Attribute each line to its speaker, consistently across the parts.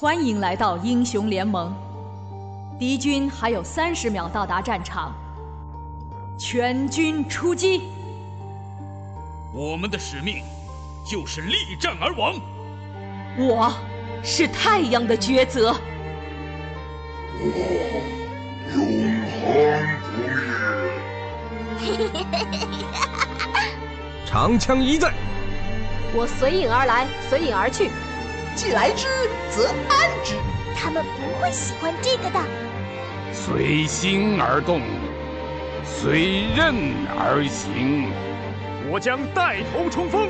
Speaker 1: 欢迎来到英雄联盟。敌军还有三十秒到达战场，全军出击！
Speaker 2: 我们的使命就是力战而亡。
Speaker 1: 我是太阳的抉择。
Speaker 3: 我永恒不灭。
Speaker 4: 长枪一在。
Speaker 5: 我随影而来，随影而去。
Speaker 6: 既来之，则安之。
Speaker 7: 他们不会喜欢这个的。
Speaker 8: 随心而动，随刃而行。
Speaker 2: 我将带头冲锋。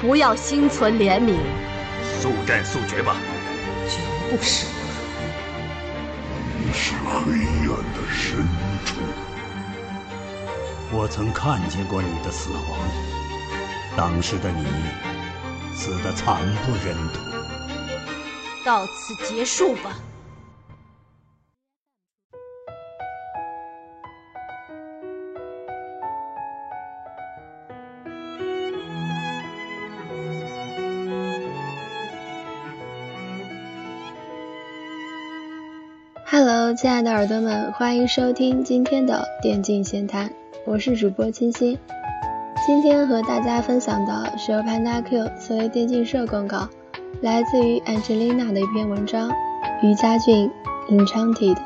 Speaker 5: 不要心存怜悯，
Speaker 2: 速战速决吧。
Speaker 6: 绝不示弱。
Speaker 3: 你是黑暗的深处。
Speaker 9: 我曾看见过你的死亡，当时的你。死的惨不忍睹，
Speaker 1: 到此结束吧。
Speaker 10: Hello，亲爱的耳朵们，欢迎收听今天的电竞闲谈，我是主播清新。今天和大家分享的是由 Panda Q 作为电竞社公告，来自于 Angelina 的一篇文章，于家俊 Enchanted。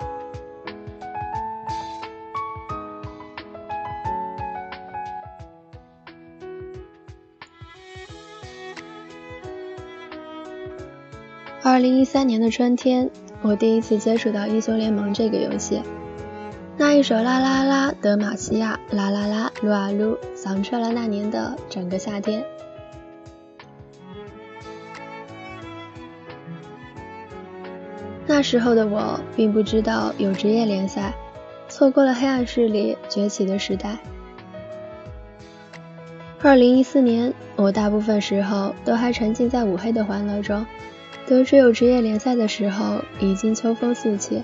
Speaker 10: 二零一三年的春天，我第一次接触到英雄联盟这个游戏。那一首啦啦啦德玛西亚啦啦啦撸啊撸，响彻了那年的整个夏天。那时候的我并不知道有职业联赛，错过了黑暗势力崛起的时代。二零一四年，我大部分时候都还沉浸在五黑的欢乐中，得知有职业联赛的时候，已经秋风四起。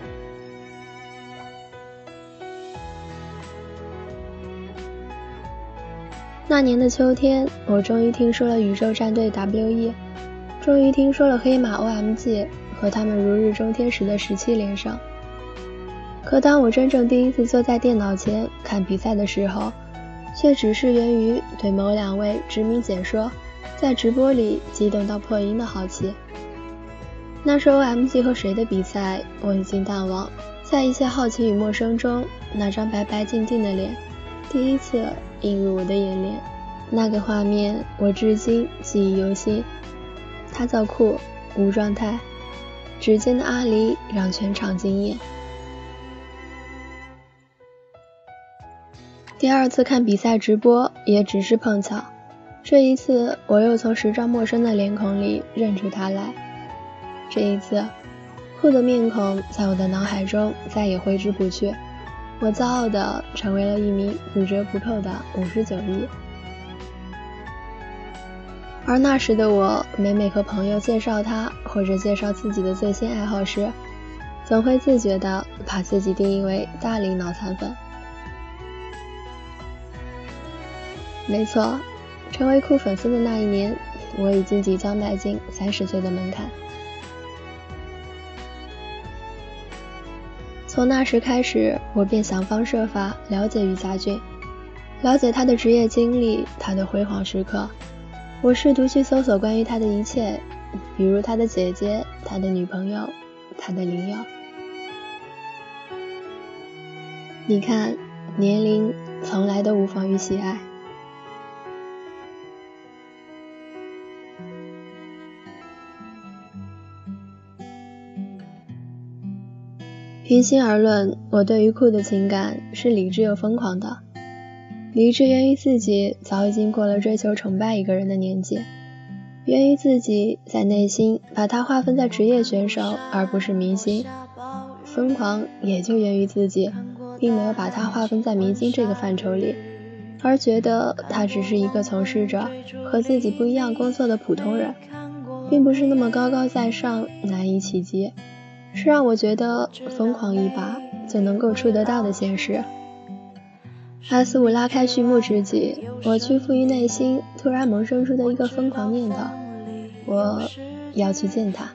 Speaker 10: 那年的秋天，我终于听说了宇宙战队 WE，终于听说了黑马 OMG 和他们如日中天时的十七连胜。可当我真正第一次坐在电脑前看比赛的时候，却只是源于对某两位知名解说在直播里激动到破音的好奇。那时 OMG 和谁的比赛我已经淡忘，在一切好奇与陌生中，那张白白净净的脸，第一次。映入我的眼帘，那个画面我至今记忆犹新。他叫酷，无状态，指尖的阿离让全场惊艳。第二次看比赛直播也只是碰巧，这一次我又从十张陌生的脸孔里认出他来。这一次，酷的面孔在我的脑海中再也挥之不去。我骄傲的成为了一名不折不扣的五十九亿，而那时的我，每每和朋友介绍他或者介绍自己的最新爱好时，总会自觉的把自己定义为大龄脑残粉。没错，成为酷粉丝的那一年，我已经即将迈进三十岁的门槛。从那时开始，我便想方设法了解于家俊，了解他的职业经历，他的辉煌时刻。我试图去搜索关于他的一切，比如他的姐姐、他的女朋友、他的灵友。你看，年龄从来都无妨于喜爱。平心而论，我对于酷的情感是理智又疯狂的。理智源于自己早已经过了追求崇拜一个人的年纪，源于自己在内心把他划分在职业选手而不是明星。疯狂也就源于自己并没有把他划分在明星这个范畴里，而觉得他只是一个从事着和自己不一样工作的普通人，并不是那么高高在上，难以企及。是让我觉得疯狂一把就能够触得到的现实。S 五拉开序幕之际，我屈服于内心突然萌生出的一个疯狂念头：我要去见他。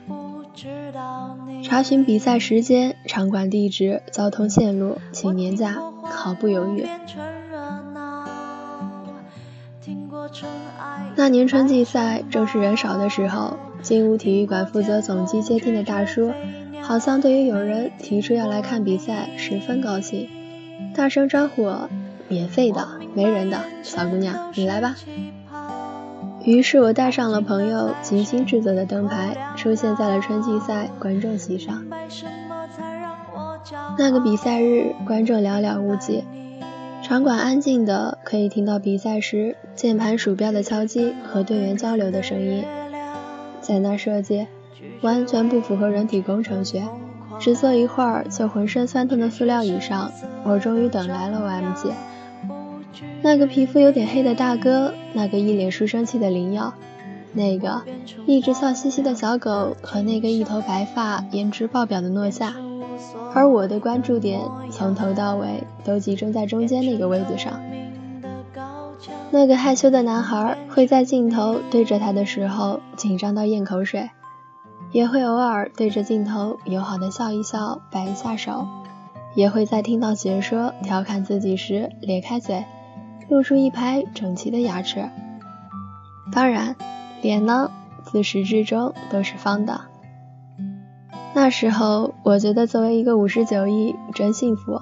Speaker 10: 查询比赛时间、场馆地址、交通线路，请年假，毫不犹豫。那年春季赛正是人少的时候，金屋体育馆负责总机接听的大叔，好像对于有人提出要来看比赛十分高兴，大声招呼我：“免费的，没人的，小姑娘你来吧。”于是我带上了朋友精心制作的灯牌，出现在了春季赛观众席上。那个比赛日，观众寥寥无几，场馆安静的可以听到比赛时键盘鼠标的敲击和队员交流的声音。在那设计完全不符合人体工程学，只坐一会儿就浑身酸痛的塑料椅上，我终于等来了 OMG。那个皮肤有点黑的大哥，那个一脸书生气的林耀，那个一直笑嘻嘻的小狗和那个一头白发、颜值爆表的诺夏，而我的关注点从头到尾都集中在中间那个位子上。那个害羞的男孩会在镜头对着他的时候紧张到咽口水，也会偶尔对着镜头友好的笑一笑、摆一下手，也会在听到解说调侃自己时咧开嘴。露出一排整齐的牙齿，当然，脸呢，自始至终都是方的。那时候，我觉得作为一个五十九亿真幸福，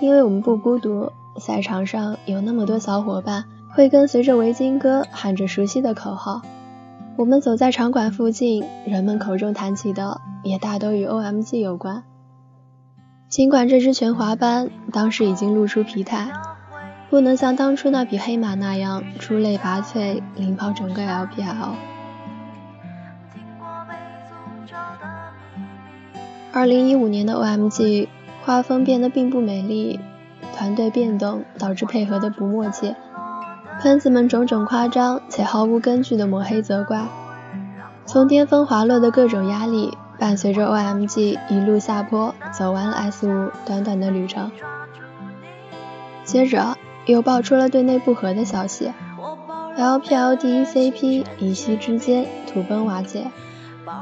Speaker 10: 因为我们不孤独，赛场上有那么多小伙伴会跟随着围巾哥喊着熟悉的口号。我们走在场馆附近，人们口中谈起的也大都与 OMG 有关。尽管这支全华班当时已经露出疲态。不能像当初那匹黑马那样出类拔萃，领跑整个 LPL。二零一五年的 OMG 画风变得并不美丽，团队变动导致配合的不默契，喷子们种种夸张且毫无根据的抹黑责怪，从巅峰滑落的各种压力，伴随着 OMG 一路下坡，走完了 S 五短短的旅程，接着。又爆出了对内不和的消息，LPL 第一 CP 一夕之间土崩瓦解，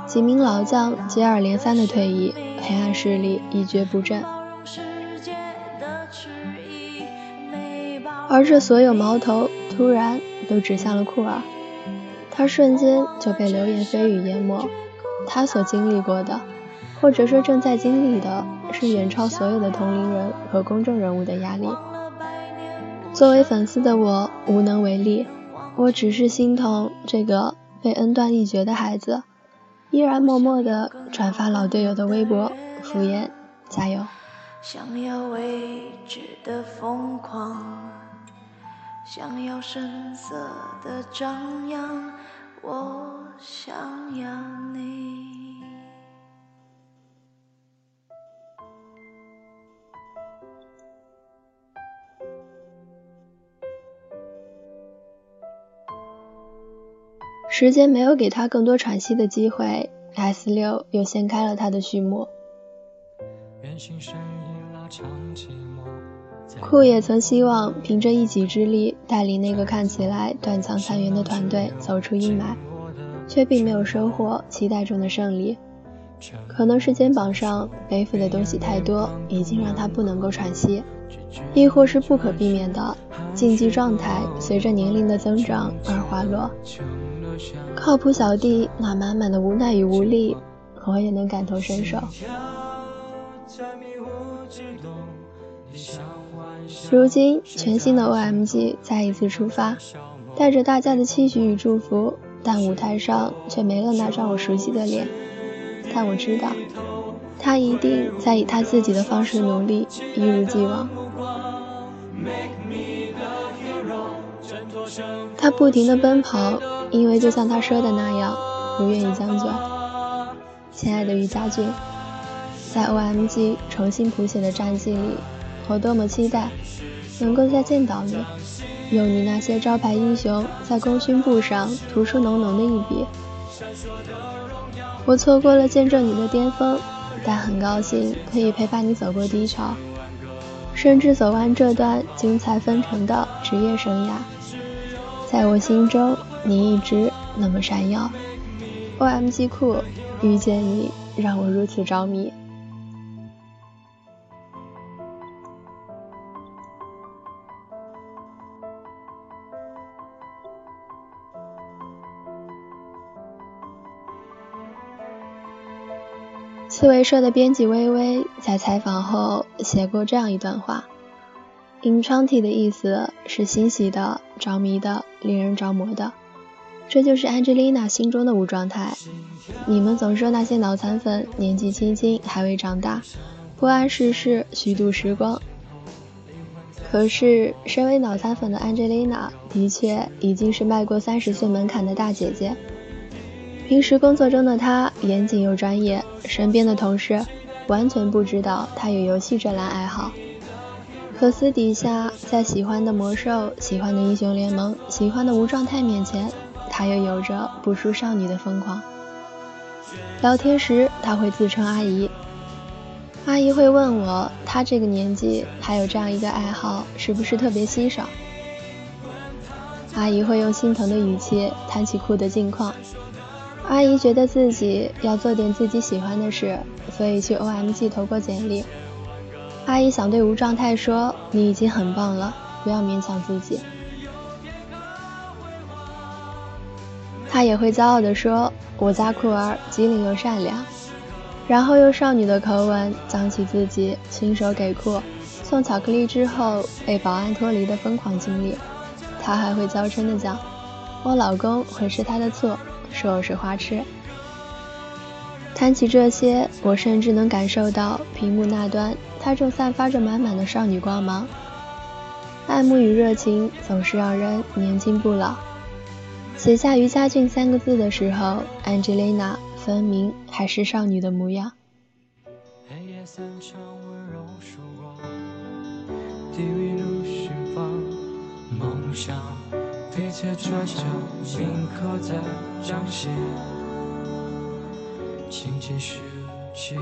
Speaker 10: 几名老将接二连三的退役，黑暗势力一蹶不振。而这所有矛头突然都指向了库尔，他瞬间就被流言蜚语淹没。他所经历过的，或者说正在经历的，是远超所有的同龄人和公众人物的压力。作为粉丝的我无能为力，我只是心疼这个被恩断义绝的孩子，依然默默地转发老队友的微博，敷衍加油。想要未知的疯狂，想要声色的张扬，我想要你。时间没有给他更多喘息的机会，S 六又掀开了他的序幕。库也曾希望凭着一己之力带领那个看起来断墙残垣的团队走出阴霾，却并没有收获期待中的胜利。可能是肩膀上背负的东西太多，已经让他不能够喘息，亦或是不可避免的竞技状态随着年龄的增长而滑落。靠谱小弟那满满的无奈与无力，我也能感同身受。如今全新的 OMG 再一次出发，带着大家的期许与祝福，但舞台上却没了那张我熟悉的脸。但我知道，他一定在以他自己的方式努力，一如既往。他不停地奔跑。因为就像他说的那样，不愿意将就。亲爱的于家俊，在 OMG 重新谱写的战绩里，我多么期待能够再见到你，用你那些招牌英雄在功勋簿上涂出浓浓的一笔。我错过了见证你的巅峰，但很高兴可以陪伴你走过低潮，甚至走完这段精彩纷呈的职业生涯。在我心中。你一直那么闪耀，OMG 酷，遇见你让我如此着迷。刺猬社的编辑微微在采访后写过这样一段话：“enchanted” 的意思是欣喜的、着迷的、令人着魔的。这就是安吉丽娜心中的无状态。你们总说那些脑残粉年纪轻轻还未长大，不谙世事，虚度时光。可是，身为脑残粉的安吉丽娜，的确已经是迈过三十岁门槛的大姐姐。平时工作中的他严谨又专业，身边的同事完全不知道他有游戏这栏爱好。可私底下，在喜欢的魔兽、喜欢的英雄联盟、喜欢的无状态面前，他又有着不输少女的疯狂。聊天时，他会自称阿姨。阿姨会问我，他这个年纪还有这样一个爱好，是不是特别稀少？阿姨会用心疼的语气谈起酷的近况。阿姨觉得自己要做点自己喜欢的事，所以去 OMG 投过简历。阿姨想对无状态说：“你已经很棒了，不要勉强自己。”她也会骄傲地说：“我家酷儿机灵又善良。”然后用少女的口吻讲起自己亲手给酷送巧克力之后被保安脱离的疯狂经历。她还会娇嗔地讲：“我老公会是他的错。”说我是花痴。谈起这些，我甚至能感受到屏幕那端，他正散发着满满的少女光芒。爱慕与热情总是让人年轻不老。写下于佳俊三个字的时候，安吉丽娜分明还是少女的模样。
Speaker 11: 黑夜散场温柔曙光，地狱路寻访梦想
Speaker 10: 一切倔强，铭刻在掌心，请继续起。